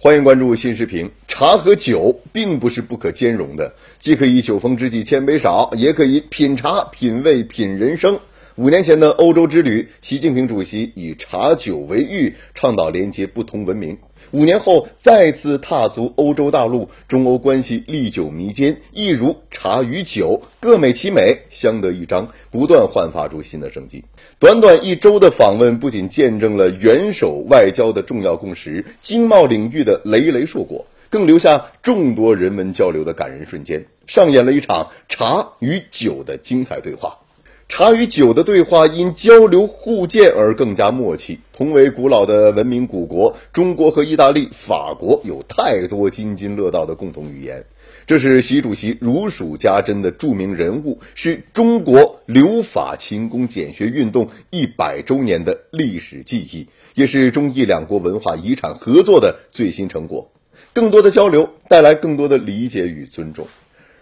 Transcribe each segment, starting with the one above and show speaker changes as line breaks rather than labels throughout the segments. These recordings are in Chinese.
欢迎关注新视频。茶和酒并不是不可兼容的，既可以酒逢知己千杯少，也可以品茶、品味、品人生。五年前的欧洲之旅，习近平主席以茶酒为喻，倡导连接不同文明。五年后再次踏足欧洲大陆，中欧关系历久弥坚，一如茶与酒，各美其美，相得益彰，不断焕发出新的生机。短短一周的访问，不仅见证了元首外交的重要共识、经贸领域的累累硕果，更留下众多人文交流的感人瞬间，上演了一场茶与酒的精彩对话。茶与酒的对话因交流互鉴而更加默契。同为古老的文明古国，中国和意大利、法国有太多津津乐道的共同语言。这是习主席如数家珍的著名人物，是中国留法勤工俭学运动一百周年的历史记忆，也是中意两国文化遗产合作的最新成果。更多的交流带来更多的理解与尊重。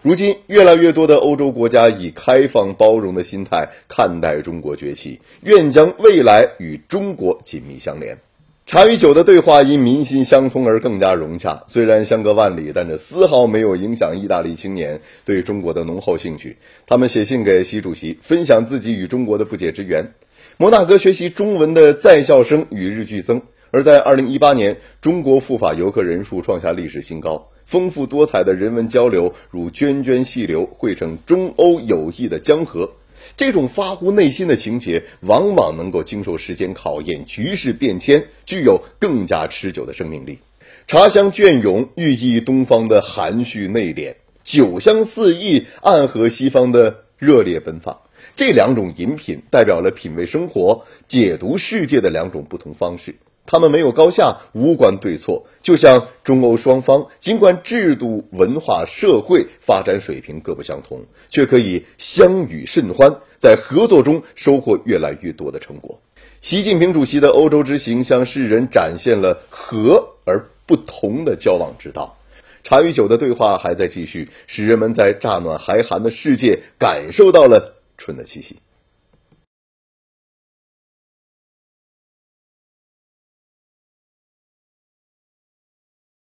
如今，越来越多的欧洲国家以开放包容的心态看待中国崛起，愿将未来与中国紧密相连。茶与酒的对话因民心相通而更加融洽。虽然相隔万里，但这丝毫没有影响意大利青年对中国的浓厚兴趣。他们写信给习主席，分享自己与中国的不解之缘。摩纳哥学习中文的在校生与日俱增，而在2018年，中国赴法游客人数创下历史新高。丰富多彩的人文交流如涓涓细流，汇成中欧友谊的江河。这种发乎内心的情节，往往能够经受时间考验，局势变迁，具有更加持久的生命力。茶香隽永，寓意东方的含蓄内敛；酒香四溢，暗合西方的热烈奔放。这两种饮品，代表了品味生活、解读世界的两种不同方式。他们没有高下，无关对错，就像中欧双方，尽管制度、文化、社会发展水平各不相同，却可以相与甚欢，在合作中收获越来越多的成果。习近平主席的欧洲之行向世人展现了和而不同的交往之道。茶与酒的对话还在继续，使人们在乍暖还寒的世界感受到了春的气息。